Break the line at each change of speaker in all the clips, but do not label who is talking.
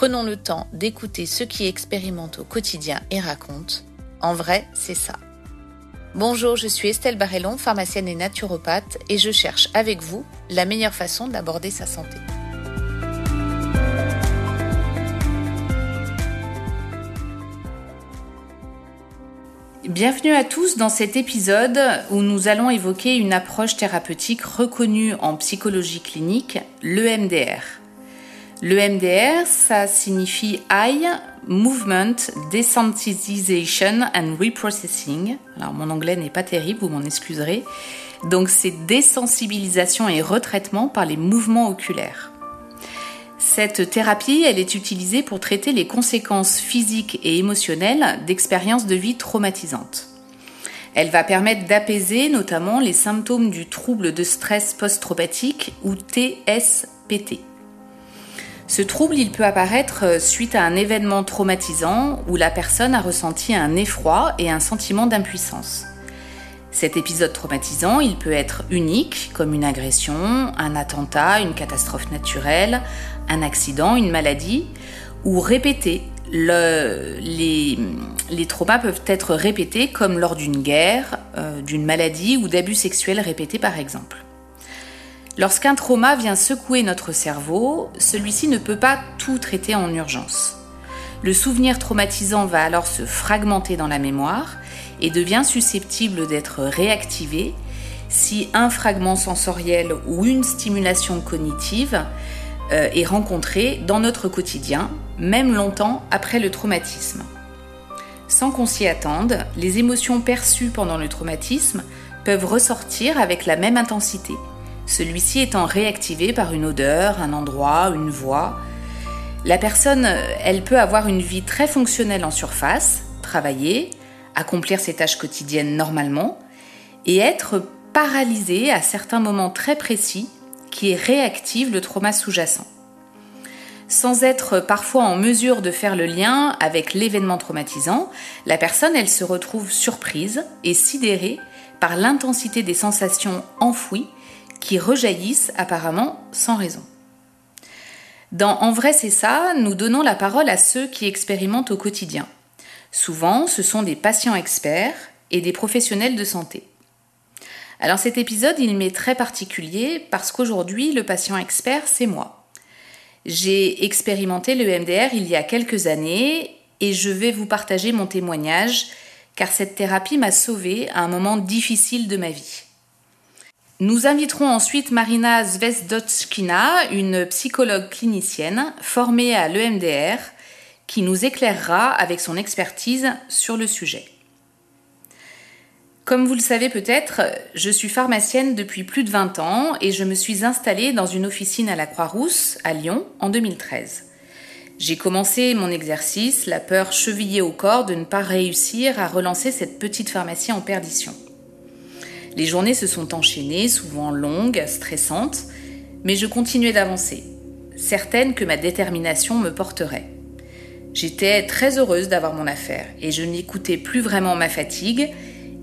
Prenons le temps d'écouter ceux qui expérimentent au quotidien et racontent. En vrai, c'est ça. Bonjour, je suis Estelle Barrellon, pharmacienne et naturopathe, et je cherche avec vous la meilleure façon d'aborder sa santé. Bienvenue à tous dans cet épisode où nous allons évoquer une approche thérapeutique reconnue en psychologie clinique, l'EMDR. L'EMDR, ça signifie Eye Movement Desensitization and Reprocessing. Alors mon anglais n'est pas terrible, vous m'en excuserez. Donc c'est désensibilisation et retraitement par les mouvements oculaires. Cette thérapie, elle est utilisée pour traiter les conséquences physiques et émotionnelles d'expériences de vie traumatisantes. Elle va permettre d'apaiser notamment les symptômes du trouble de stress post-traumatique ou TSPT. Ce trouble, peut apparaître suite à un événement traumatisant où la personne a ressenti un effroi et un sentiment d'impuissance. Cet épisode traumatisant, peut être unique, comme une agression, un attentat, une catastrophe naturelle, un accident, une maladie, ou répété. Le, les, les, traumas peuvent être répétés comme lors d'une guerre, euh, d'une maladie ou d'abus sexuels répétés par exemple. Lorsqu'un trauma vient secouer notre cerveau, celui-ci ne peut pas tout traiter en urgence. Le souvenir traumatisant va alors se fragmenter dans la mémoire et devient susceptible d'être réactivé si un fragment sensoriel ou une stimulation cognitive euh, est rencontré dans notre quotidien, même longtemps après le traumatisme. Sans qu'on s'y attende, les émotions perçues pendant le traumatisme peuvent ressortir avec la même intensité celui-ci étant réactivé par une odeur, un endroit, une voix. La personne, elle peut avoir une vie très fonctionnelle en surface, travailler, accomplir ses tâches quotidiennes normalement, et être paralysée à certains moments très précis qui réactivent le trauma sous-jacent. Sans être parfois en mesure de faire le lien avec l'événement traumatisant, la personne, elle se retrouve surprise et sidérée par l'intensité des sensations enfouies qui rejaillissent apparemment sans raison. Dans En vrai c'est ça, nous donnons la parole à ceux qui expérimentent au quotidien. Souvent, ce sont des patients experts et des professionnels de santé. Alors cet épisode, il m'est très particulier parce qu'aujourd'hui, le patient expert, c'est moi. J'ai expérimenté le MDR il y a quelques années et je vais vous partager mon témoignage car cette thérapie m'a sauvée à un moment difficile de ma vie. Nous inviterons ensuite Marina Zvezdotskina, une psychologue clinicienne formée à l'EMDR, qui nous éclairera avec son expertise sur le sujet. Comme vous le savez peut-être, je suis pharmacienne depuis plus de 20 ans et je me suis installée dans une officine à la Croix-Rousse, à Lyon, en 2013. J'ai commencé mon exercice, la peur chevillée au corps de ne pas réussir à relancer cette petite pharmacie en perdition. Les journées se sont enchaînées, souvent longues, stressantes, mais je continuais d'avancer, certaine que ma détermination me porterait. J'étais très heureuse d'avoir mon affaire et je n'écoutais plus vraiment ma fatigue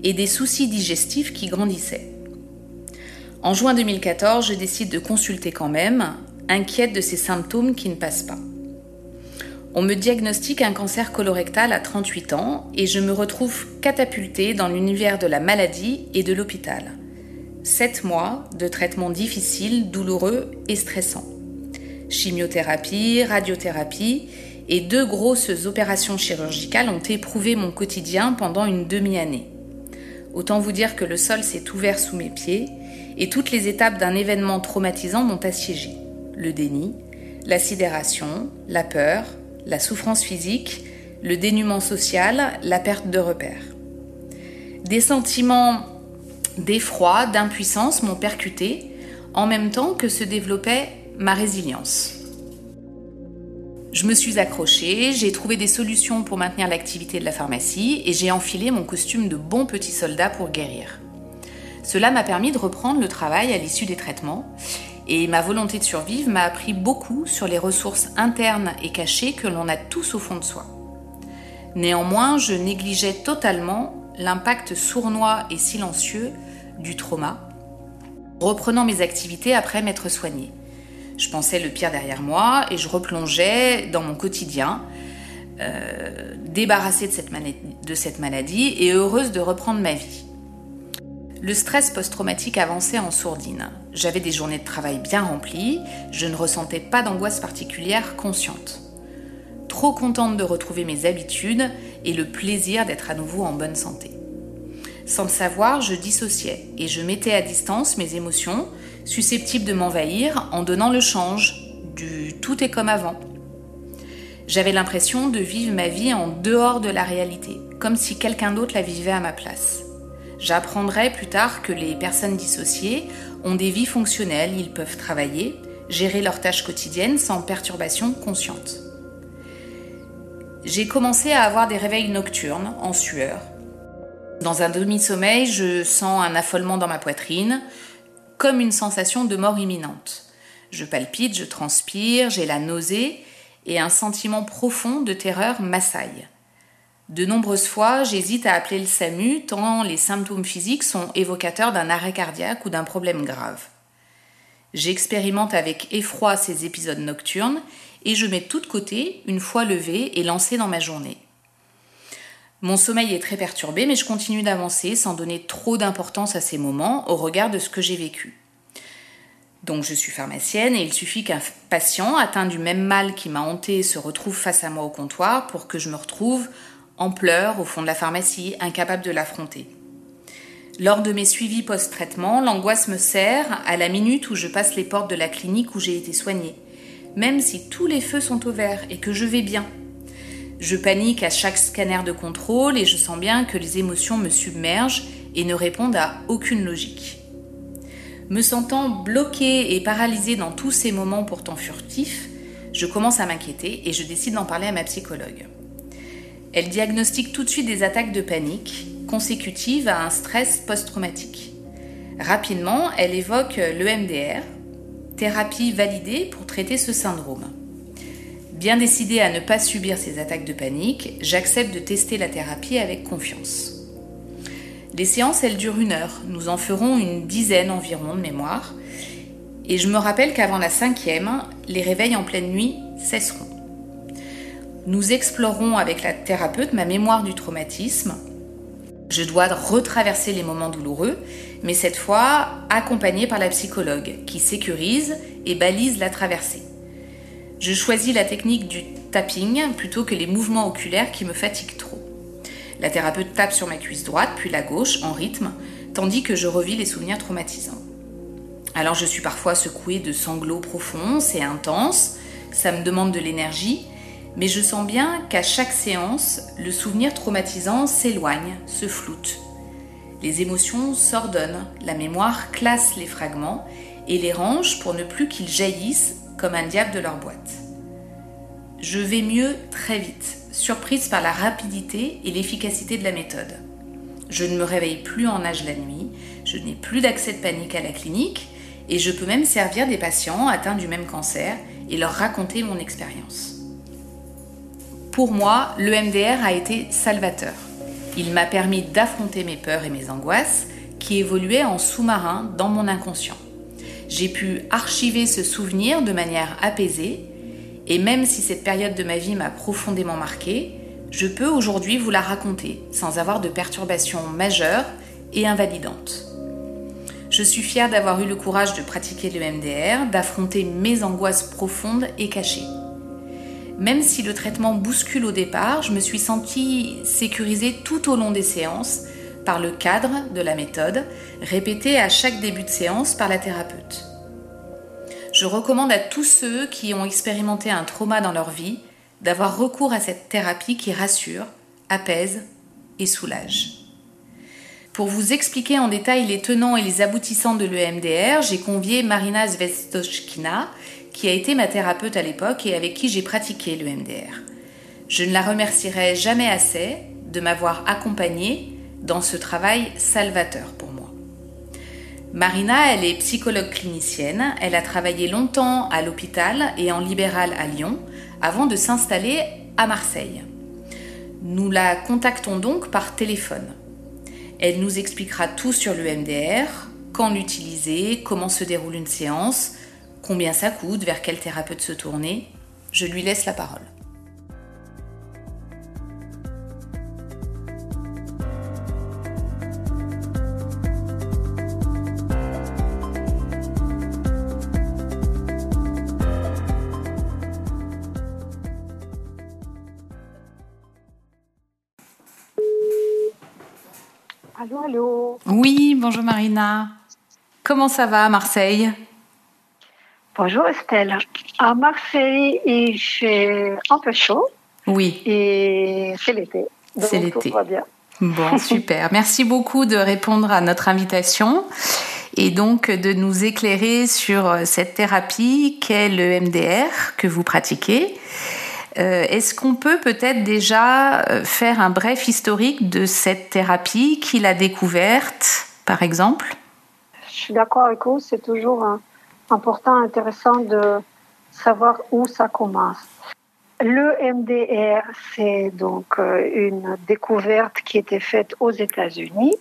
et des soucis digestifs qui grandissaient. En juin 2014, je décide de consulter quand même, inquiète de ces symptômes qui ne passent pas. On me diagnostique un cancer colorectal à 38 ans et je me retrouve catapultée dans l'univers de la maladie et de l'hôpital. Sept mois de traitements difficiles, douloureux et stressants. Chimiothérapie, radiothérapie et deux grosses opérations chirurgicales ont éprouvé mon quotidien pendant une demi-année. Autant vous dire que le sol s'est ouvert sous mes pieds et toutes les étapes d'un événement traumatisant m'ont assiégé. Le déni, la sidération, la peur, la souffrance physique, le dénuement social, la perte de repères. Des sentiments d'effroi, d'impuissance m'ont percuté, en même temps que se développait ma résilience. Je me suis accrochée, j'ai trouvé des solutions pour maintenir l'activité de la pharmacie et j'ai enfilé mon costume de bon petit soldat pour guérir. Cela m'a permis de reprendre le travail à l'issue des traitements et ma volonté de survivre m'a appris beaucoup sur les ressources internes et cachées que l'on a tous au fond de soi. Néanmoins, je négligeais totalement l'impact sournois et silencieux du trauma, reprenant mes activités après m'être soignée. Je pensais le pire derrière moi et je replongeais dans mon quotidien, euh, débarrassée de cette, de cette maladie et heureuse de reprendre ma vie. Le stress post-traumatique avançait en sourdine. J'avais des journées de travail bien remplies, je ne ressentais pas d'angoisse particulière consciente. Trop contente de retrouver mes habitudes et le plaisir d'être à nouveau en bonne santé. Sans le savoir, je dissociais et je mettais à distance mes émotions, susceptibles de m'envahir en donnant le change du tout est comme avant. J'avais l'impression de vivre ma vie en dehors de la réalité, comme si quelqu'un d'autre la vivait à ma place. J'apprendrai plus tard que les personnes dissociées ont des vies fonctionnelles, ils peuvent travailler, gérer leurs tâches quotidiennes sans perturbation consciente. J'ai commencé à avoir des réveils nocturnes en sueur, dans un demi-sommeil, je sens un affolement dans ma poitrine, comme une sensation de mort imminente. Je palpite, je transpire, j'ai la nausée et un sentiment profond de terreur m'assaille. De nombreuses fois, j'hésite à appeler le SAMU tant les symptômes physiques sont évocateurs d'un arrêt cardiaque ou d'un problème grave. J'expérimente avec effroi ces épisodes nocturnes et je mets tout de côté une fois levé et lancé dans ma journée. Mon sommeil est très perturbé, mais je continue d'avancer sans donner trop d'importance à ces moments au regard de ce que j'ai vécu. Donc je suis pharmacienne et il suffit qu'un patient atteint du même mal qui m'a hanté se retrouve face à moi au comptoir pour que je me retrouve en pleurs au fond de la pharmacie, incapable de l'affronter. Lors de mes suivis post-traitement, l'angoisse me serre à la minute où je passe les portes de la clinique où j'ai été soignée, même si tous les feux sont au vert et que je vais bien, je panique à chaque scanner de contrôle et je sens bien que les émotions me submergent et ne répondent à aucune logique. Me sentant bloquée et paralysée dans tous ces moments pourtant furtifs, je commence à m'inquiéter et je décide d'en parler à ma psychologue. Elle diagnostique tout de suite des attaques de panique consécutives à un stress post-traumatique. Rapidement, elle évoque l'EMDR, thérapie validée pour traiter ce syndrome. Bien décidé à ne pas subir ces attaques de panique, j'accepte de tester la thérapie avec confiance. Les séances, elles durent une heure. Nous en ferons une dizaine environ de mémoire. Et je me rappelle qu'avant la cinquième, les réveils en pleine nuit cesseront. Nous explorerons avec la thérapeute ma mémoire du traumatisme. Je dois retraverser les moments douloureux, mais cette fois accompagnée par la psychologue qui sécurise et balise la traversée. Je choisis la technique du tapping plutôt que les mouvements oculaires qui me fatiguent trop. La thérapeute tape sur ma cuisse droite puis la gauche en rythme, tandis que je revis les souvenirs traumatisants. Alors je suis parfois secouée de sanglots profonds, c'est intense, ça me demande de l'énergie, mais je sens bien qu'à chaque séance, le souvenir traumatisant s'éloigne, se floute. Les émotions s'ordonnent, la mémoire classe les fragments et les range pour ne plus qu'ils jaillissent comme un diable de leur boîte. Je vais mieux très vite, surprise par la rapidité et l'efficacité de la méthode. Je ne me réveille plus en âge la nuit, je n'ai plus d'accès de panique à la clinique et je peux même servir des patients atteints du même cancer et leur raconter mon expérience. Pour moi, le MDR a été salvateur. Il m'a permis d'affronter mes peurs et mes angoisses qui évoluaient en sous-marin dans mon inconscient. J'ai pu archiver ce souvenir de manière apaisée et même si cette période de ma vie m'a profondément marquée, je peux aujourd'hui vous la raconter sans avoir de perturbations majeures et invalidantes. Je suis fière d'avoir eu le courage de pratiquer le MDR, d'affronter mes angoisses profondes et cachées. Même si le traitement bouscule au départ, je me suis sentie sécurisée tout au long des séances par le cadre de la méthode, répété à chaque début de séance par la thérapeute. Je recommande à tous ceux qui ont expérimenté un trauma dans leur vie d'avoir recours à cette thérapie qui rassure, apaise et soulage. Pour vous expliquer en détail les tenants et les aboutissants de l'EMDR, j'ai convié Marina Zvestochkina, qui a été ma thérapeute à l'époque et avec qui j'ai pratiqué le MDR. Je ne la remercierai jamais assez de m'avoir accompagnée dans ce travail salvateur pour moi. Marina, elle est psychologue clinicienne, elle a travaillé longtemps à l'hôpital et en libéral à Lyon avant de s'installer à Marseille. Nous la contactons donc par téléphone. Elle nous expliquera tout sur le MDR, quand l'utiliser, comment se déroule une séance, combien ça coûte, vers quel thérapeute se tourner. Je lui laisse la parole.
Allô, allô.
Oui, bonjour Marina. Comment ça va à Marseille?
Bonjour Estelle. À Marseille, il fait un peu chaud
Oui,
et c'est l'été.
C'est
tout
l'été.
va bien.
bon, super. Merci beaucoup de répondre à notre invitation et donc de nous éclairer sur cette thérapie qu'est le MDR que vous pratiquez. Euh, Est-ce qu'on peut peut-être déjà euh, faire un bref historique de cette thérapie, qui l'a découverte, par exemple?
Je suis d'accord avec vous, c'est toujours hein, important, intéressant de savoir où ça commence. Le MDR, c'est donc euh, une découverte qui était faite aux États-Unis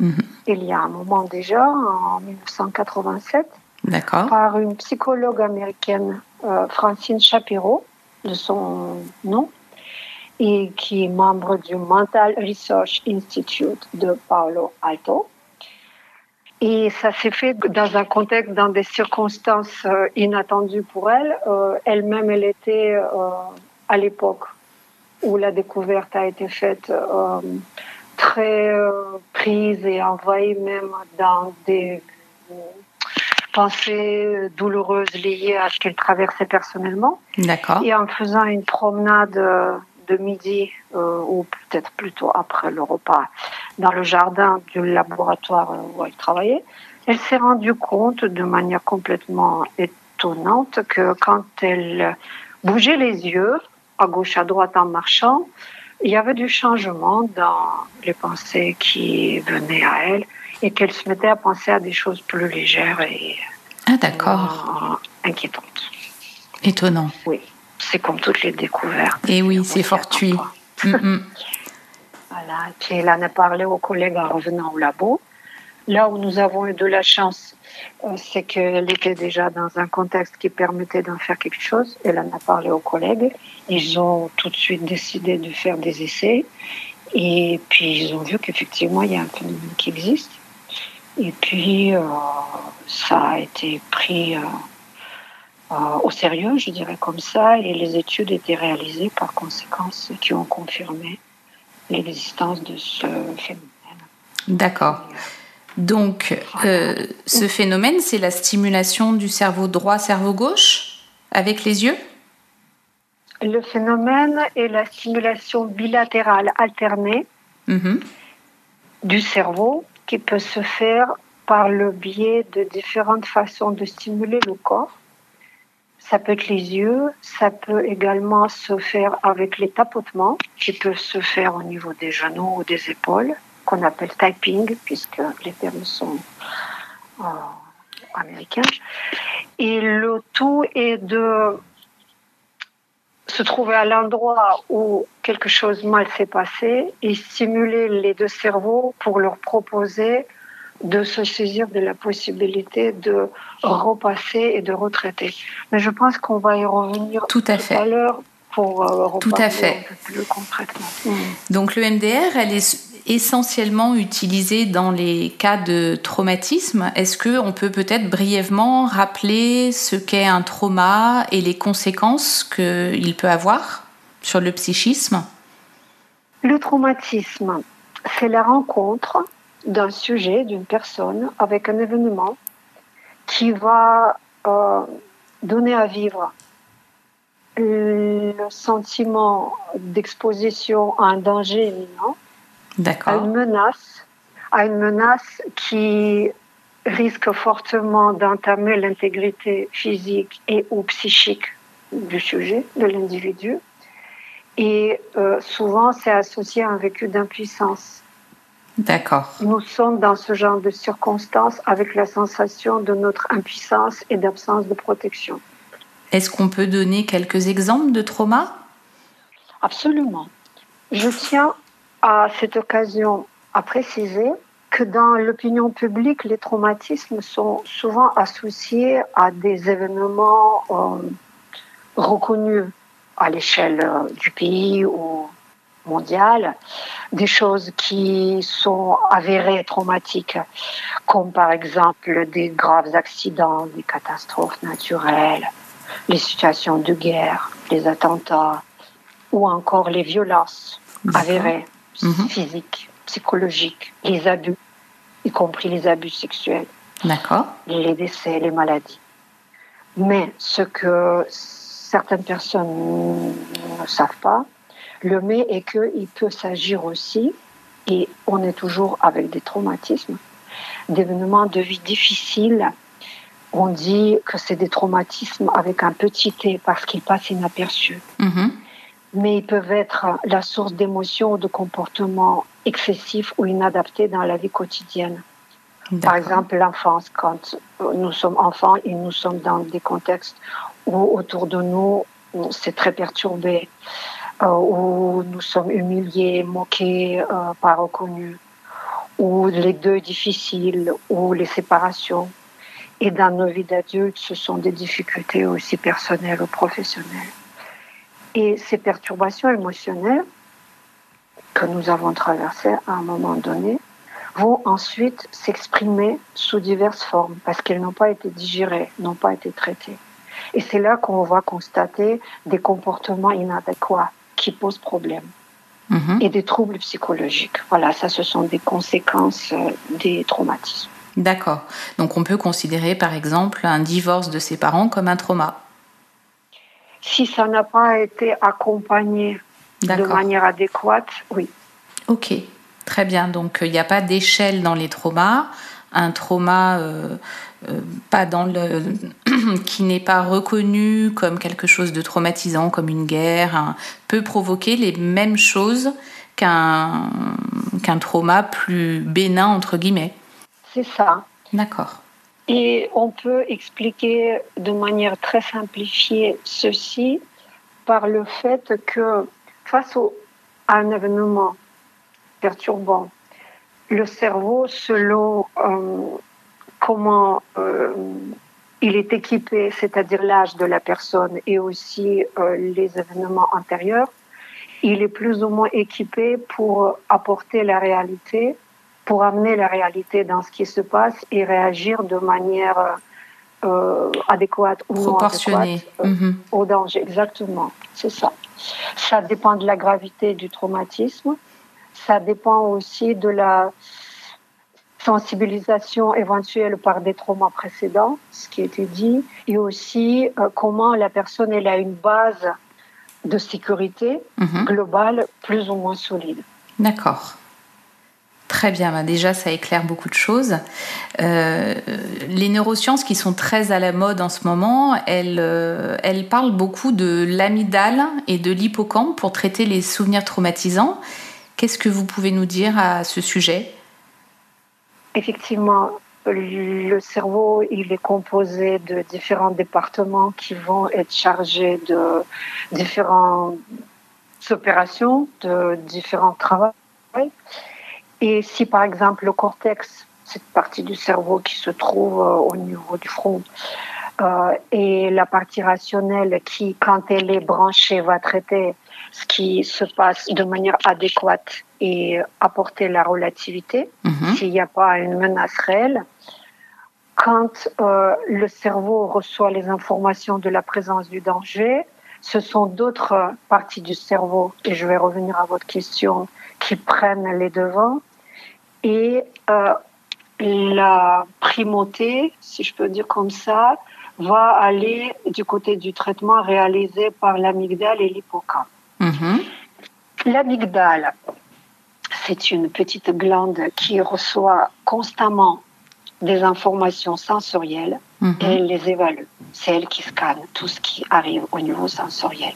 Mhm.
il y a un moment déjà, en 1987.
D'accord.
par une psychologue américaine, euh, Francine Shapiro, de son nom, et qui est membre du Mental Research Institute de Paolo Alto. Et ça s'est fait dans un contexte, dans des circonstances euh, inattendues pour elle. Euh, Elle-même, elle était euh, à l'époque où la découverte a été faite très prise et envahie même dans des pensées douloureuses liées à ce qu'elle traversait personnellement.
D'accord.
Et en faisant une promenade de midi, euh, ou peut-être plutôt après le repas, dans le jardin du laboratoire où elle travaillait, elle s'est rendue compte de manière complètement étonnante que quand elle bougeait les yeux, à gauche, à droite en marchant, il y avait du changement dans les pensées qui venaient à elle et qu'elle se mettait à penser à des choses plus légères et
Ah, d'accord.
euh, inquiétantes.
Étonnant.
Oui, c'est comme toutes les découvertes.
Et oui,
On
c'est fortuit. Mm, mm.
Voilà, et puis elle en a parlé aux collègues en revenant au labo. Là où nous avons eu de la chance, euh, c'est qu'elle était déjà dans un contexte qui permettait d'en faire quelque chose. Elle en a parlé aux collègues. Ils ont tout de suite décidé de faire des essais. Et puis ils ont vu qu'effectivement, il y a un phénomène qui existe. Et puis, euh, ça a été pris euh, au sérieux, je dirais comme ça, et les études étaient réalisées par conséquence qui ont confirmé l'existence de ce phénomène.
D'accord. Donc, euh, ce phénomène, c'est la stimulation du cerveau droit, cerveau gauche, avec les yeux?
Le phénomène est la stimulation bilatérale alternée
Mhm.
du cerveau qui peut se faire par le biais de différentes façons de stimuler le corps. Ça peut être les yeux, ça peut également se faire avec les tapotements qui peuvent se faire au niveau des genoux ou des épaules, qu'on appelle typing, puisque les termes sont euh, américains. Et le tout est de se trouver à l'endroit où quelque chose mal s'est passé et stimuler les deux cerveaux pour leur proposer de se saisir de la possibilité de repasser et de retraiter. Mais je pense qu'on va y revenir
Tout à
tout
fait.
à l'heure pour euh,
Tout à fait.
un peu plus concrètement.
Donc, le MDR, elle est essentiellement utilisée dans les cas de traumatisme. Est-ce que on peut peut-être brièvement rappeler ce qu'est un trauma et les conséquences qu'il peut avoir sur le psychisme?
Le traumatisme, c'est la rencontre d'un sujet, d'une personne, avec un événement qui va euh, donner à vivre le sentiment d'exposition à un danger imminent, à une menace, à une menace qui risque fortement d'entamer l'intégrité physique et ou psychique du sujet, de l'individu. Et euh, souvent, c'est associé à un vécu d'impuissance.
D'accord.
Nous sommes dans ce genre de circonstances avec la sensation de notre impuissance et d'absence de protection.
Est-ce qu'on peut donner quelques exemples de traumas
Absolument. Je tiens à cette occasion à préciser que dans l'opinion publique, les traumatismes sont souvent associés à des événements euh, reconnus à l'échelle euh, du pays ou mondiale, des choses qui sont avérées traumatiques, comme par exemple des graves accidents, des catastrophes naturelles, les situations de guerre, les attentats, ou encore les violences avérées,
Mhm.
physiques, psychologiques, les abus, y compris les abus sexuels, les décès, les maladies. Mais ce que certaines personnes ne savent pas, le mais est qu'il peut s'agir aussi, et on est toujours avec des traumatismes, d'événements de vie difficiles. On dit que c'est des traumatismes avec un petit t parce qu'ils passent inaperçus
Mhm.
mais ils peuvent être la source d'émotions ou de comportements excessifs ou inadaptés dans la vie quotidienne. Par exemple, l'enfance, quand nous sommes enfants et nous sommes dans des contextes où autour de nous, c'est très perturbé, où nous sommes humiliés, moqués, euh, pas reconnus, où les deuils difficiles, ou les séparations. Et dans nos vies d'adultes, ce sont des difficultés aussi personnelles ou professionnelles. Et ces perturbations émotionnelles que nous avons traversées à un moment donné vont ensuite s'exprimer sous diverses formes parce qu'elles n'ont pas été digérées, n'ont pas été traitées. Et c'est là qu'on va constater des comportements inadéquats qui posent problème
Mhm.
et des troubles psychologiques. Voilà, ça, ce sont des conséquences euh, des traumatismes.
D'accord. Donc on peut considérer par exemple un divorce de ses parents comme un trauma.
Si ça n'a pas été accompagné de manière adéquate, oui.
Ok. Très bien. Donc il n'y a pas d'échelle dans les traumas. Un trauma euh, euh, pas dans le qui n'est pas reconnu comme quelque chose de traumatisant, comme une guerre, un- peut provoquer les mêmes choses qu'un qu'un trauma plus bénin entre guillemets.
C'est ça.
D'accord.
Et on peut expliquer de manière très simplifiée ceci par le fait que face au- à un événement perturbant, le cerveau, selon euh, comment euh, il est équipé, c'est-à-dire l'âge de la personne et aussi euh, les événements antérieurs, il est plus ou moins équipé pour apporter la réalité pour amener la réalité dans ce qui se passe et réagir de manière adéquate ou non adéquate
Mhm.
au danger. Exactement, c'est ça. Ça dépend de la gravité du traumatisme. Ça dépend aussi de la sensibilisation éventuelle par des traumas précédents, ce qui a été dit, et aussi euh, comment la personne elle a une base de sécurité
Mhm.
globale plus ou moins solide.
D'accord. Très bien, bah déjà ça éclaire beaucoup de choses. Euh, les neurosciences qui sont très à la mode en ce moment, elles, euh, elles parlent beaucoup de l'amygdale et de l'hippocampe pour traiter les souvenirs traumatisants. Qu'est-ce que vous pouvez nous dire à ce sujet?
Effectivement, le cerveau, il est composé de différents départements qui vont être chargés de différentes opérations, de différents travaux. Et si par exemple le cortex, cette partie du cerveau qui se trouve euh, au niveau du front, euh, et la partie rationnelle qui, quand elle est branchée, va traiter ce qui se passe de manière adéquate et apporter la relativité
Mhm.
s'il n'y a pas une menace réelle. Quand euh, le cerveau reçoit les informations de la présence du danger, ce sont d'autres parties du cerveau, et je vais revenir à votre question, qui prennent les devants. Et euh, la primauté, si je peux dire comme ça, va aller du côté du traitement réalisé par l'amygdale et l'hippocampe.
Mhm.
L'amygdale, c'est une petite glande qui reçoit constamment des informations sensorielles
Mhm.
et elle les évalue. C'est elle qui scanne tout ce qui arrive au niveau sensoriel.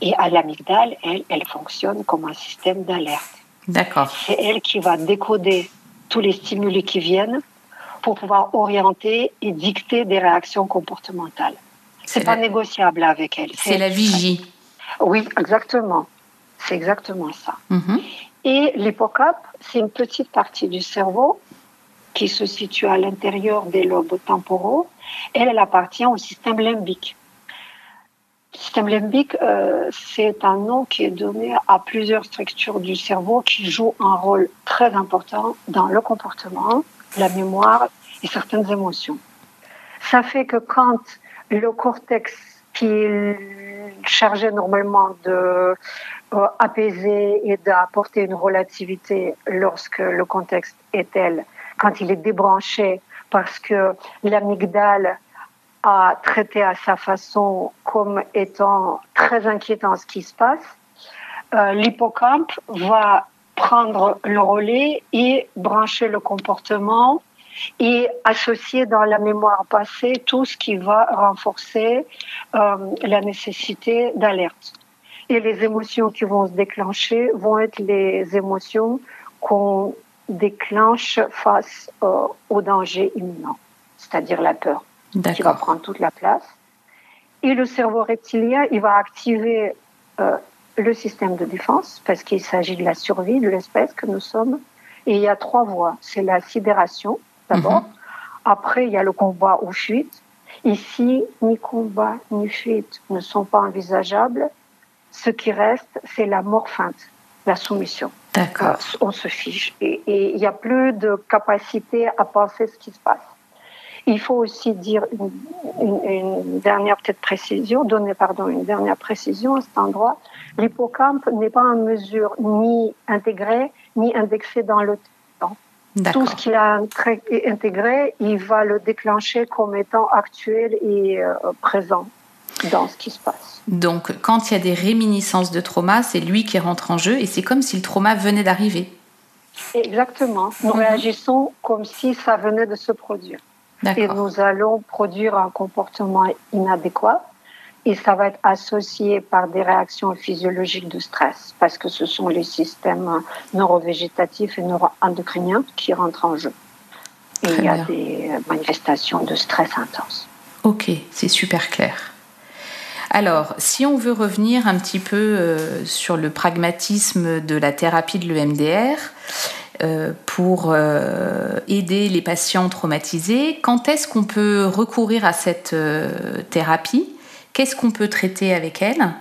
Et à l'amygdale, elle, elle fonctionne comme un système d'alerte.
D'accord.
C'est elle qui va décoder tous les stimuli qui viennent pour pouvoir orienter et dicter des réactions comportementales.
C'est
C'est pas
la-
négociable avec elle.
C'est la vigie.
Oui, exactement. C'est exactement ça.
Mhm.
Et l'hippocampe, c'est une petite partie du cerveau qui se situe à l'intérieur des lobes temporaux. Elle, elle appartient au système limbique. Le système limbique, euh, c'est un nom qui est donné à plusieurs structures du cerveau qui jouent un rôle très important dans le comportement, la mémoire et certaines émotions. Ça fait que quand le cortex qui est chargé normalement de euh, apaiser et d'apporter une relativité lorsque le contexte est tel, quand il est débranché parce que l'amygdale a traité à sa façon comme étant très inquiétant ce qui se passe, euh, l'hippocampe va prendre le relais et brancher le comportement et associer dans la mémoire passée tout ce qui va renforcer euh, la nécessité d'alerte. Et les émotions qui vont se déclencher vont être les émotions qu'on déclenche face euh, au danger imminent, c'est-à-dire la peur qui va prendre toute la place. Et le cerveau reptilien, il va activer euh, le système de défense parce qu'il s'agit de la survie de l'espèce que nous sommes. Et il y a trois voies. C'est la sidération, d'abord.
Mhm.
Après, il y a le combat ou fuite. Ici, ni combat ni fuite ne sont pas envisageables. Ce qui reste, c'est la mort feinte, la soumission. Euh,
D'accord.
on se fiche. Et il n'y a plus de capacité à penser ce qui se passe. Il faut aussi dire une, une- une dernière peut-être précision, donner pardon une dernière précision à cet endroit. L'hippocampe n'est pas en mesure ni intégré ni indexé dans le. Tout ce qu'il a intégré, il va le déclencher comme étant actuel et euh, présent dans ce qui se passe.
Donc, quand il y a des réminiscences de trauma, c'est lui qui rentre en jeu et c'est comme si le trauma venait d'arriver.
Exactement. Nous
Mhm.
réagissons comme si ça venait de se produire. et nous allons produire un comportement inadéquat et ça va être associé par des réactions physiologiques de stress parce que ce sont les systèmes neurovégétatifs et neuroendocriniens qui rentrent en jeu. Et il y a des manifestations de stress intense.
Ok, c'est super clair. Alors, si on veut revenir un petit peu euh, sur le pragmatisme de la thérapie de l'EMDR euh, pour euh, aider les patients traumatisés, quand est-ce qu'on peut recourir à cette thérapie? Qu'est-ce qu'on peut traiter avec elle?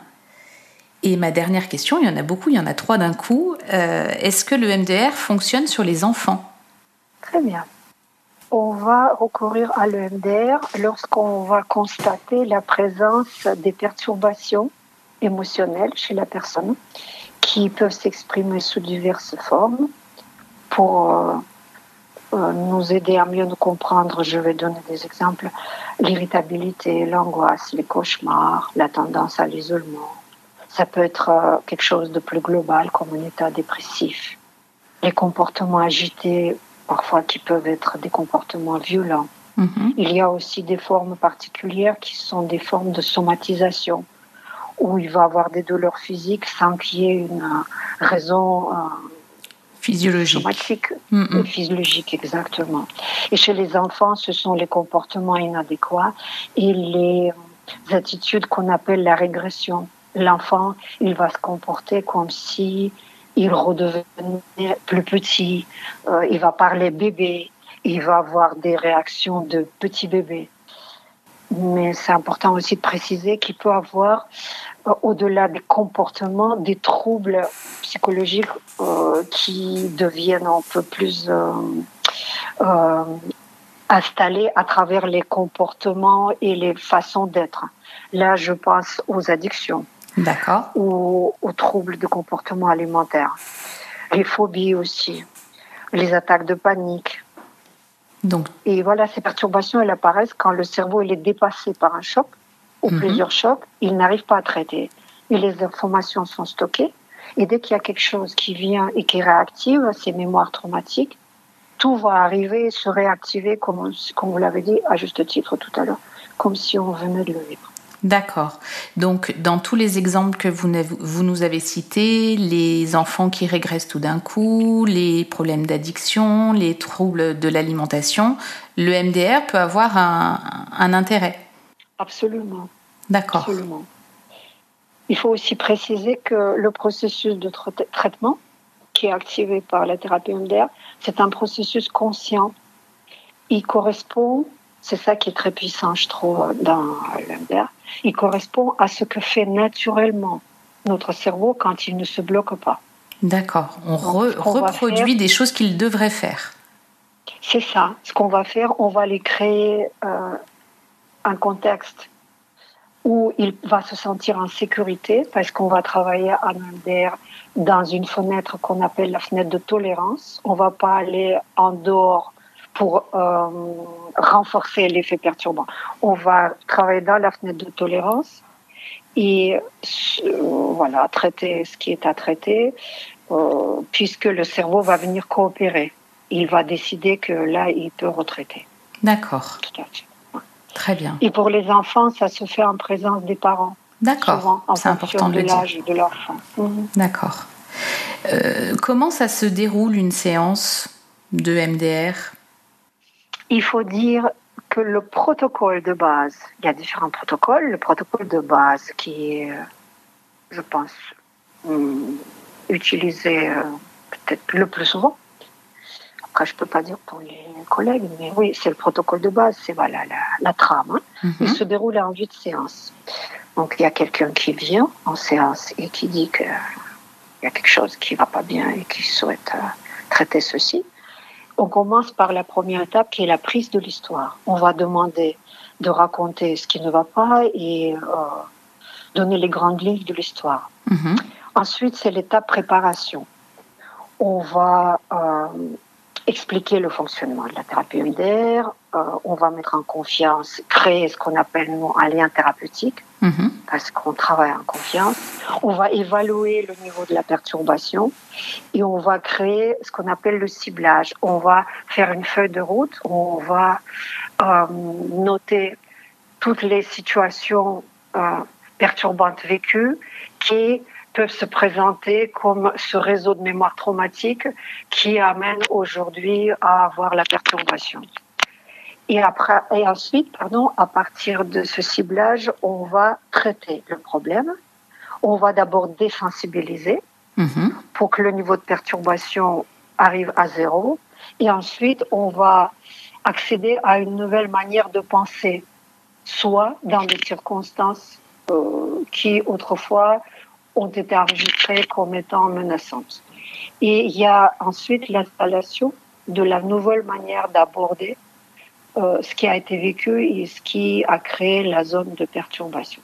Et ma dernière question, il y en a beaucoup, il y en a trois d'un coup. euh, est-ce que l'EMDR fonctionne sur les enfants?
Très bien. On va recourir à l'EMDR lorsqu'on va constater la présence des perturbations émotionnelles chez la personne qui peuvent s'exprimer sous diverses formes. Pour euh, nous aider à mieux nous comprendre, je vais donner des exemples. L'irritabilité, l'angoisse, les cauchemars, la tendance à l'isolement. Ça peut être euh, quelque chose de plus global comme un état dépressif. Les comportements agités parfois qui peuvent être des comportements violents.
Mhm.
Il y a aussi des formes particulières qui sont des formes de somatisation, où il va avoir des douleurs physiques sans qu'il y ait une euh, raison euh,
Physiologique.
somatique
Mhm.
et physiologique exactement. Et chez les enfants, ce sont les comportements inadéquats et les attitudes qu'on appelle la régression. L'enfant, il va se comporter comme si il redevenait plus petit, euh, il va parler bébé, il va avoir des réactions de petit bébé. Mais c'est important aussi de préciser qu'il peut avoir, euh, au-delà des comportements, des troubles psychologiques euh, qui deviennent un peu plus euh, euh, installés à travers les comportements et les façons d'être. Là, je pense aux addictions
D'accord.
ou aux troubles de comportement alimentaire, les phobies aussi, les attaques de panique.
Donc,
Et voilà, ces perturbations, elles apparaissent quand le cerveau il est dépassé par un choc ou
Mhm.
plusieurs chocs, il n'arrive pas à traiter. Et les informations sont stockées. Et dès qu'il y a quelque chose qui vient et qui réactive ces mémoires traumatiques, tout va arriver, se réactiver, comme, comme vous l'avez dit à juste titre tout à l'heure, comme si on venait de le vivre.
D'accord. Donc, dans tous les exemples que vous, vous, nous avez cités, les enfants qui régressent tout d'un coup, les problèmes d'addiction, les troubles de l'alimentation, le MDR peut avoir un, un intérêt.
Absolument.
D'accord.
Absolument. Il faut aussi préciser que le processus de traitement qui est activé par la thérapie MDR, c'est un processus conscient. Il correspond, c'est ça qui est très puissant, je trouve, dans l'MDR, il correspond à ce que fait naturellement notre cerveau quand il ne se bloque pas.
D'accord. On, reproduit des choses qu'il devrait faire.
C'est ça. Ce qu'on va faire, on va les créer euh, un contexte où il va se sentir en sécurité parce qu'on va travailler à MDR dans une fenêtre qu'on appelle la fenêtre de tolérance. On va pas aller en dehors pour euh, renforcer l'effet perturbant. On va travailler dans la fenêtre de tolérance et euh, voilà traiter ce qui est à traiter, euh, puisque le cerveau va venir coopérer. Il va décider que là, il peut retraiter.
D'accord.
Tout à fait.
Très bien.
Et pour les enfants, ça se fait en présence des parents.
D'accord. C'est important de,
de l'âge de l'enfant.
Mhm. D'accord. Comment ça se déroule une séance de MDR
Il faut dire que le protocole de base, il y a différents protocoles. Le protocole de base qui est, je pense, hum, utilisé euh, peut-être le plus souvent, après, je ne peux pas dire pour les collègues, mais oui, c'est le protocole de base, c'est voilà, la, trame. Hein. Mhm. Il se déroule en vue de séance. Donc, il y a quelqu'un qui vient en séance et qui dit qu'il y a quelque chose qui ne va pas bien et qui souhaite euh, traiter ceci. On commence par la première étape qui est la prise de l'histoire. On va demander de raconter ce qui ne va pas et euh, donner les grandes lignes de l'histoire. Mhm. Ensuite, c'est l'étape préparation. On va euh, expliquer le fonctionnement de la thérapie UDR. Euh, on va mettre en confiance, créer ce qu'on appelle nous, un lien thérapeutique, mhm. parce qu'on travaille en confiance. On va évaluer le niveau de la perturbation et on va créer ce qu'on appelle le ciblage. On va faire une feuille de route, on va euh, noter toutes les situations euh, perturbantes vécues qui peuvent se présenter comme ce réseau de mémoire traumatique qui amène aujourd'hui à avoir la perturbation. Et, après, et ensuite, pardon, à partir de ce ciblage, on va traiter le problème. On va d'abord désensibiliser mhm. pour que le niveau de perturbation arrive à zéro. Et ensuite, on va accéder à une nouvelle manière de penser, soit dans des circonstances euh, qui autrefois ont été enregistrées comme étant menaçantes. Et il y a ensuite l'installation de la nouvelle manière d'aborder euh, ce qui a été vécu et ce qui a créé la zone de perturbation.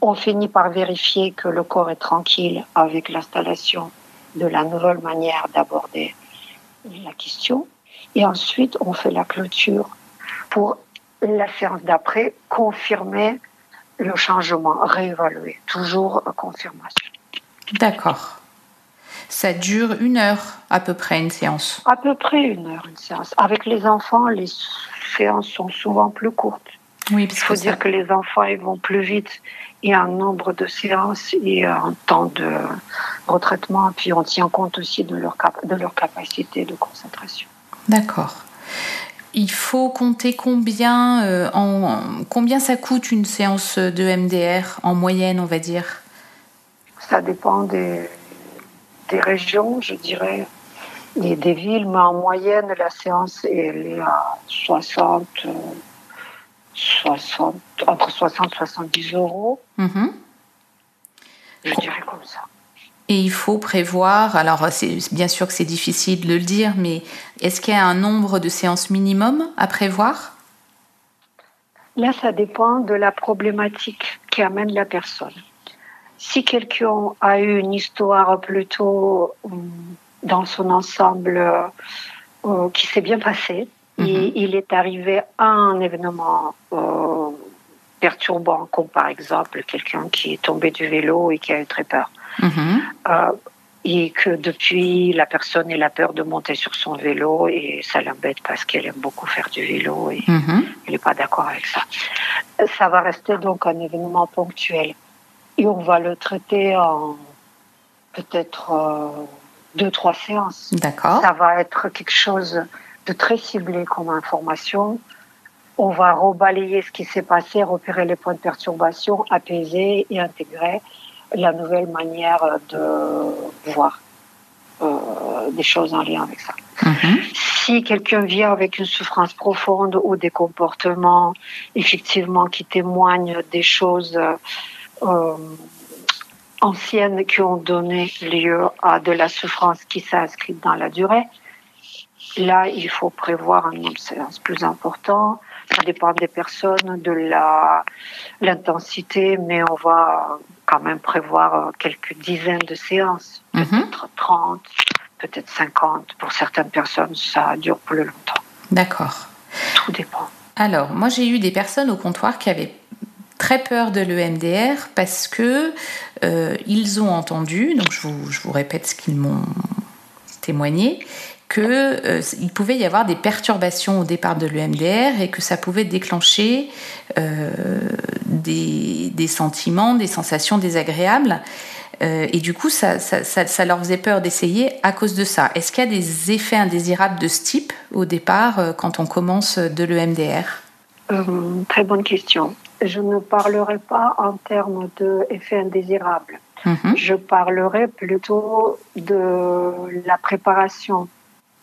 On finit par vérifier que le corps est tranquille avec l'installation de la nouvelle manière d'aborder la question. Et ensuite, on fait la clôture pour la séance d'après confirmer le changement, réévaluer, toujours confirmation.
D'accord. Ça dure une heure à peu près une séance
À peu près une heure une séance. Avec les enfants, les séances sont souvent plus courtes.
Oui, parce
Il faut dire que les enfants ils vont plus vite. Il y a un nombre de séances et un temps de retraitement. Puis on tient compte aussi de leur, de leur capacité de concentration.
D'accord il faut compter combien, euh, en, combien ça coûte une séance de MDR en moyenne, on va dire?
Ça dépend des, des régions, je dirais, et des villes, mais en moyenne, la séance elle est à 60, 60 entre 60 et 70 euros. Mhm. Je dirais comme ça.
Et il faut prévoir, alors c'est bien sûr que c'est difficile de le dire, mais est-ce qu'il y a un nombre de séances minimum à prévoir?
Là, ça dépend de la problématique qui amène la personne. Si quelqu'un a eu une histoire plutôt euh, dans son ensemble euh, qui s'est bien passée, et mhm. il est arrivé à un événement euh, perturbant, comme par exemple quelqu'un qui est tombé du vélo et qui a eu très peur. Mhm. Euh, et que depuis, la personne a la peur de monter sur son vélo et ça l'embête parce qu'elle aime beaucoup faire du vélo et
Mhm.
elle n'est pas d'accord avec ça. Ça va rester donc un événement ponctuel et on va le traiter en peut-être euh, deux, trois séances.
D'accord.
Ça va être quelque chose de très ciblé comme information. On va rebalayer ce qui s'est passé, repérer les points de perturbation, apaiser et intégrer la nouvelle manière de voir euh, des choses en lien avec ça.
Mhm.
Si quelqu'un vient avec une souffrance profonde ou des comportements effectivement qui témoignent des choses euh, anciennes qui ont donné lieu à de la souffrance qui s'inscrit dans la durée, là il faut prévoir un nombre de séances plus important. Ça dépend des personnes, de la l'intensité, mais on va quand même prévoir quelques dizaines de séances,
Mhm.
peut-être 30, peut-être 50. Pour certaines personnes, ça dure plus longtemps.
D'accord.
Tout dépend.
Alors, moi j'ai eu des personnes au comptoir qui avaient très peur de l'EMDR parce que euh, ils ont entendu, donc je vous, je vous répète ce qu'ils m'ont témoigné, que euh, pouvait y avoir des perturbations au départ de l'EMDR et que ça pouvait déclencher euh, des, des sentiments, des sensations désagréables. Euh, et du coup, ça, ça, ça, ça leur faisait peur d'essayer à cause de ça. Est-ce qu'il y a des effets indésirables de ce type au départ euh, quand on commence de l'EMDR
très bonne question. Je ne parlerai pas en termes d'effets indésirables.
Mhm.
Je parlerai plutôt de la préparation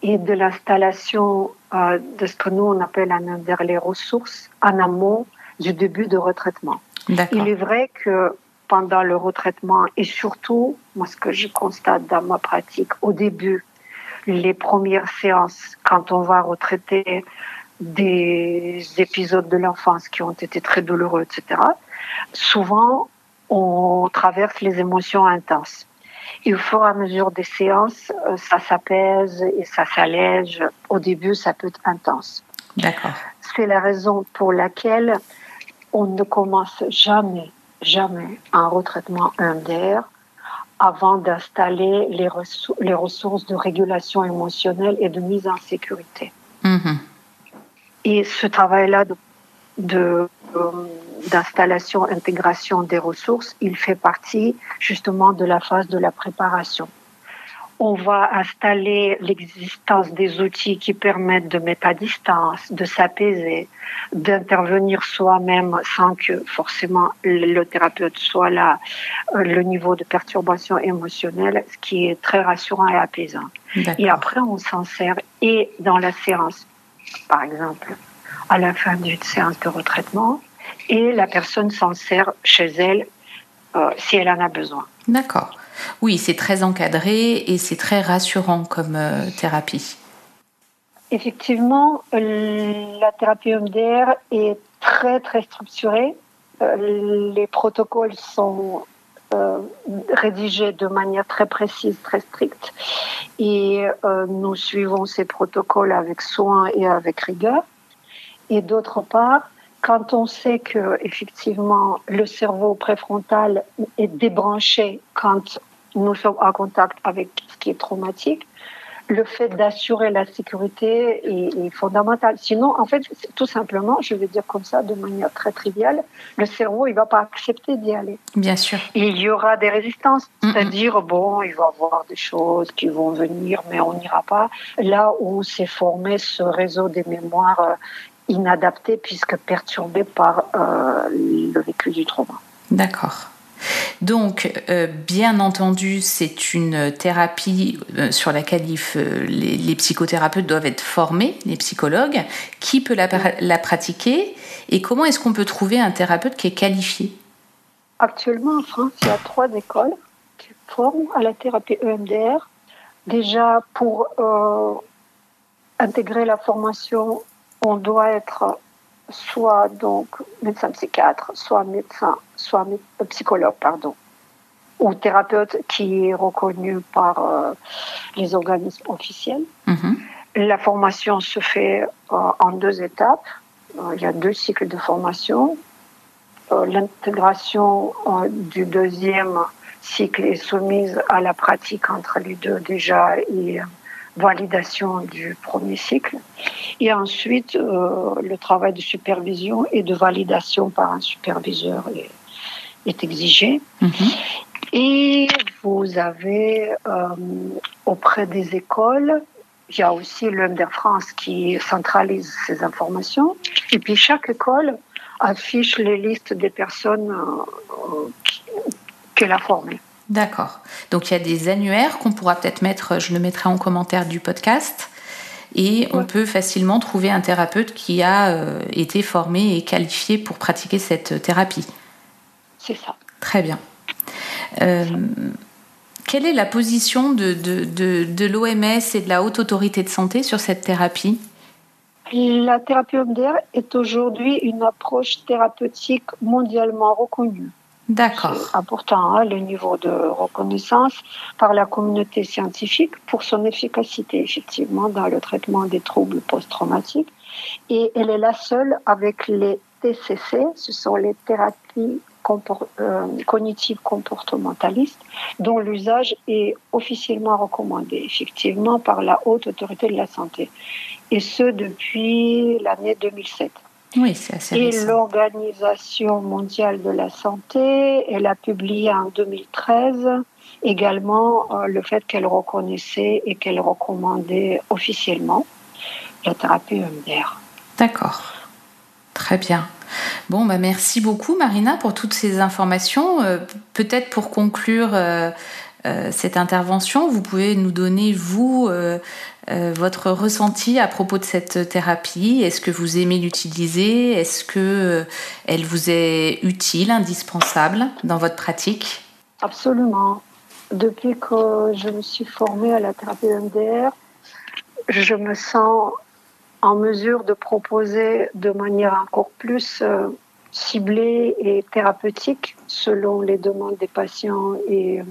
et de l'installation euh, de ce que nous on appelle en Inde les ressources en amont du début de retraitement. Il est vrai que pendant le retraitement et surtout, moi ce que je constate dans ma pratique au début, les premières séances, quand on va retraiter des épisodes de l'enfance qui ont été très douloureux, etc., souvent on traverse les émotions intenses. Et au fur et à mesure des séances, euh, ça s'apaise et ça s'allège. Au début, ça peut être intense.
D'accord.
C'est la raison pour laquelle on ne commence jamais, jamais un retraitement EMDR avant d'installer les, ressour- les ressources de régulation émotionnelle et de mise en sécurité.
Mhm.
Et ce travail-là de, de, euh, d'installation, intégration des ressources, il fait partie justement de la phase de la préparation. On va installer l'existence des outils qui permettent de mettre à distance, de s'apaiser, d'intervenir soi-même sans que forcément le thérapeute soit là, euh, le niveau de perturbation émotionnelle, ce qui est très rassurant et apaisant. Et après, on s'en sert et dans la séance, par exemple, à la fin d'une séance de retraitement, et la personne s'en sert chez elle euh, si elle en a besoin.
D'accord. Oui, c'est très encadré et c'est très rassurant comme euh, thérapie.
Effectivement, euh, la thérapie EMDR est très très structurée. Les protocoles sont euh, rédigés de manière très précise, très stricte, et euh, nous suivons ces protocoles avec soin et avec rigueur. Et d'autre part, quand on sait que effectivement le cerveau préfrontal est débranché quand nous sommes en contact avec ce qui est traumatique, le fait d'assurer la sécurité est, est fondamental. Sinon, en fait, tout simplement, je vais dire comme ça, de manière très triviale, le cerveau, il va pas accepter d'y aller.
Bien sûr.
Il y aura des résistances, c'est-à-dire, bon, il va y avoir des choses qui vont venir, mais on n'ira pas. Là où s'est formé ce réseau des mémoires inadaptées, puisque perturbé par euh, le vécu du trauma.
D'accord. Donc, euh, bien entendu, c'est une thérapie euh, sur laquelle il faut- les, les psychothérapeutes doivent être formés, les psychologues. Qui peut la, pra- la pratiquer et comment est-ce qu'on peut trouver un thérapeute qui est qualifié?
Actuellement, en France, il y a trois écoles qui forment à la thérapie EMDR. Déjà, pour euh, intégrer la formation, on doit être soit donc médecin psychiatre, soit médecin, soit mé- euh, psychologue, pardon, ou thérapeute qui est reconnu par euh, les organismes officiels.
Mhm.
La formation se fait euh, en deux étapes. Il y a deux cycles de formation. L'intégration du deuxième cycle est soumise à la pratique entre les deux déjà et validation du premier cycle. Et ensuite, euh, le travail de supervision et de validation par un superviseur est, est exigé.
Mhm.
Et vous avez euh, auprès des écoles, il y a aussi l'UMDR France qui centralise ces informations. Et puis chaque école affiche les listes des personnes euh, qu'elle a formées.
D'accord. Donc il y a des annuaires qu'on pourra peut-être mettre, je le mettrai en commentaire du podcast. Et on
Ouais.
peut facilement trouver un thérapeute qui a euh, été formé et qualifié pour pratiquer cette thérapie.
C'est ça.
Très bien. Euh, quelle est la position de, de, de, de l'OMS et de la Haute Autorité de Santé sur cette thérapie?
La thérapie MDR est aujourd'hui une approche thérapeutique mondialement reconnue.
D'accord.
C'est important, hein, le niveau de reconnaissance par la communauté scientifique pour son efficacité, effectivement, dans le traitement des troubles post-traumatiques. Et elle est la seule avec les TCC, ce sont les thérapies euh, cognitives comportementalistes, dont l'usage est officiellement recommandé, effectivement, par la Haute Autorité de la Santé. Et ce, depuis l'année 2007.
Oui, c'est assez
Et l'Organisation mondiale de la santé, elle a publié en 2013 également euh, le fait qu'elle reconnaissait et qu'elle recommandait officiellement la thérapie EMDR.
D'accord. Très bien. Bon, bah merci beaucoup Marina pour toutes ces informations. Euh, Peut-être pour conclure euh, cette intervention, vous pouvez nous donner, vous, euh, votre ressenti à propos de cette thérapie. Est-ce que vous aimez l'utiliser? Est-ce que euh, elle vous est utile, indispensable dans votre pratique?
Absolument. Depuis que je me suis formée à la thérapie EMDR, je me sens en mesure de proposer de manière encore plus euh, ciblée et thérapeutique selon les demandes des patients et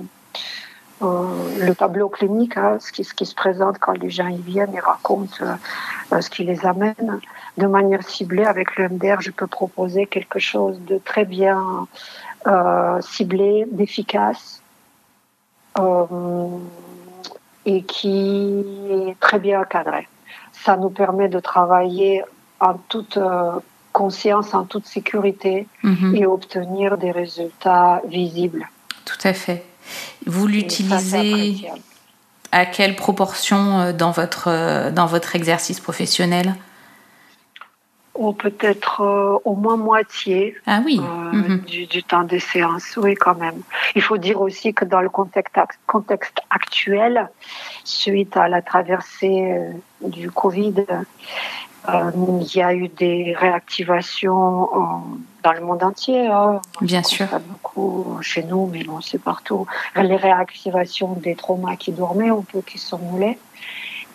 le tableau clinique, hein, ce, qui, ce qui se présente quand les gens y viennent et racontent euh, euh, ce qui les amène. De manière ciblée, avec le MDR, je peux proposer quelque chose de très bien euh, ciblé, d'efficace euh, et qui est très bien encadré. Ça nous permet de travailler en toute euh, conscience, en toute sécurité
Mhm,
et obtenir des résultats visibles.
Tout à fait. Vous l'utilisez à quelle proportion euh, dans votre, euh, dans votre exercice professionnel?
Ou peut-être euh, au moins moitié
Ah oui.
euh,
mhm.
du, du temps des séances. Oui, quand même. Il faut dire aussi que dans le contexte, contexte actuel, suite à la traversée euh, du Covid, il y a eu des réactivations en- dans le monde entier. hein.
Bien sûr.
constate beaucoup chez nous, mais bon, c'est partout. Les réactivations des traumas qui dormaient, un peu qui sont moulés.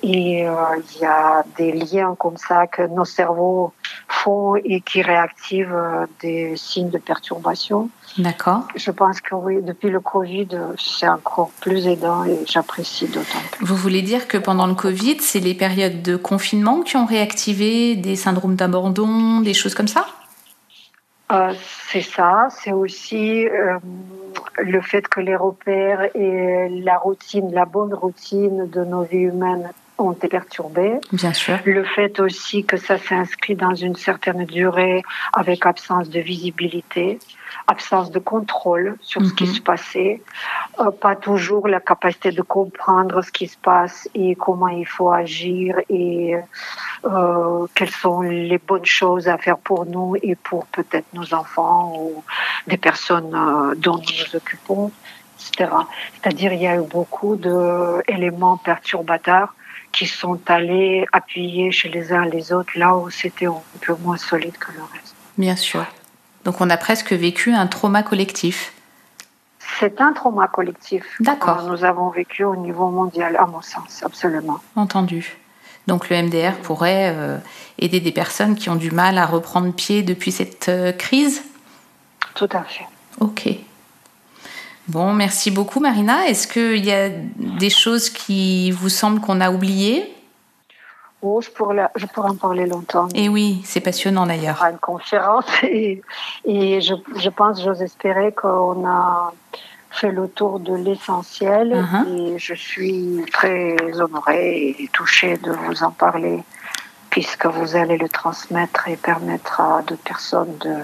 Et euh, il y a des liens comme ça que nos cerveaux font et qui réactivent euh, des signes de perturbation.
D'accord.
Je pense que oui, depuis le Covid, euh, c'est encore plus aidant et j'apprécie d'autant plus.
Vous voulez dire que pendant le Covid, c'est les périodes de confinement qui ont réactivé des syndromes d'abandon, des choses comme ça?
Euh, c'est ça, c'est aussi euh, le fait que les repères et la routine, la bonne routine de nos vies humaines ont été perturbés.
Bien sûr.
Le fait aussi que ça s'inscrit dans une certaine durée avec absence de visibilité, absence de contrôle sur ce qui
Mhm.
se passait, euh, pas toujours la capacité de comprendre ce qui se passe et comment il faut agir et euh, quelles sont les bonnes choses à faire pour nous et pour peut-être nos enfants ou des personnes euh, dont nous nous occupons, etc. C'est-à-dire il y a eu beaucoup d'éléments perturbateurs qui sont allés appuyer chez les uns les autres là où c'était un peu moins solide que le reste.
Bien sûr. Donc on a presque vécu un trauma collectif.
C'est un trauma collectif
D'accord.
que nous avons vécu au niveau mondial, à mon sens, absolument.
Entendu. Donc le MDR pourrait euh, aider des personnes qui ont du mal à reprendre pied depuis cette euh, crise?
Tout à fait.
Ok. Bon, merci beaucoup Marina. Est-ce qu'il y a des choses qui vous semblent qu'on a oubliées?
Oh, je, pourrais, je pourrais en parler longtemps.
Et oui, c'est passionnant d'ailleurs.
à une conférence et, et je, je pense, j'ose espérer qu'on a fait le tour de l'essentiel
Uh-huh.
et je suis très honorée et touchée de vous en parler puisque vous allez le transmettre et permettre à d'autres personnes de,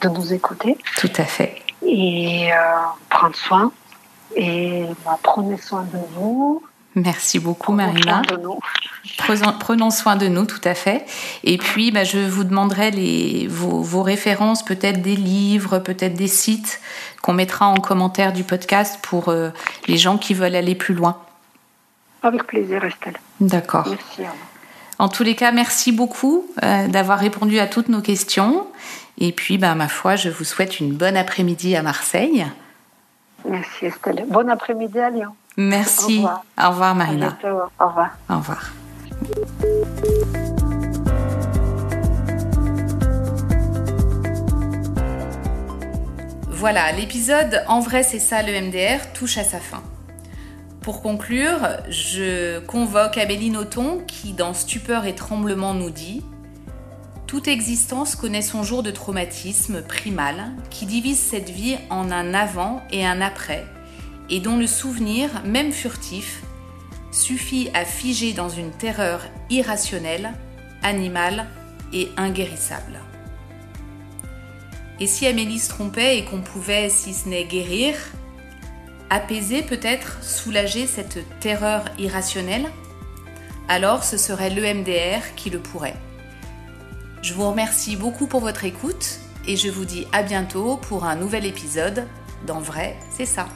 de nous écouter
Tout à fait.
Et euh, prendre soin. Et bah, prenez soin de vous.
Merci beaucoup,
prenons
Marina.
soin de nous.
Prenons, prenons soin de nous, tout à fait. Et puis, bah, je vous demanderai les, vos, vos références, peut-être des livres, peut-être des sites qu'on mettra en commentaire du podcast pour euh, les gens qui veulent aller plus loin.
Avec plaisir, Estelle.
D'accord.
Merci.
En tous les cas, merci beaucoup euh, d'avoir répondu à toutes nos questions. Et puis, bah, ma foi, je vous souhaite une bonne après-midi à Marseille.
Merci, Estelle. Bon après-midi à Lyon.
Merci.
Au revoir.
Au revoir,
À
Marina.
bientôt. Au revoir.
Au revoir. Voilà, l'épisode En vrai c'est ça le MDR touche à sa fin. Pour conclure, je convoque Amélie Nothomb qui dans Stupeur et Tremblement nous dit Toute existence connaît son jour de traumatisme primal qui divise cette vie en un avant et un après et dont le souvenir, même furtif, suffit à figer dans une terreur irrationnelle, animale et inguérissable. Et si Amélie se trompait et qu'on pouvait, si ce n'est guérir, apaiser peut-être, soulager cette terreur irrationnelle, alors ce serait l'EMDR qui le pourrait. Je vous remercie beaucoup pour votre écoute et je vous dis à bientôt pour un nouvel épisode d'En vrai, c'est ça.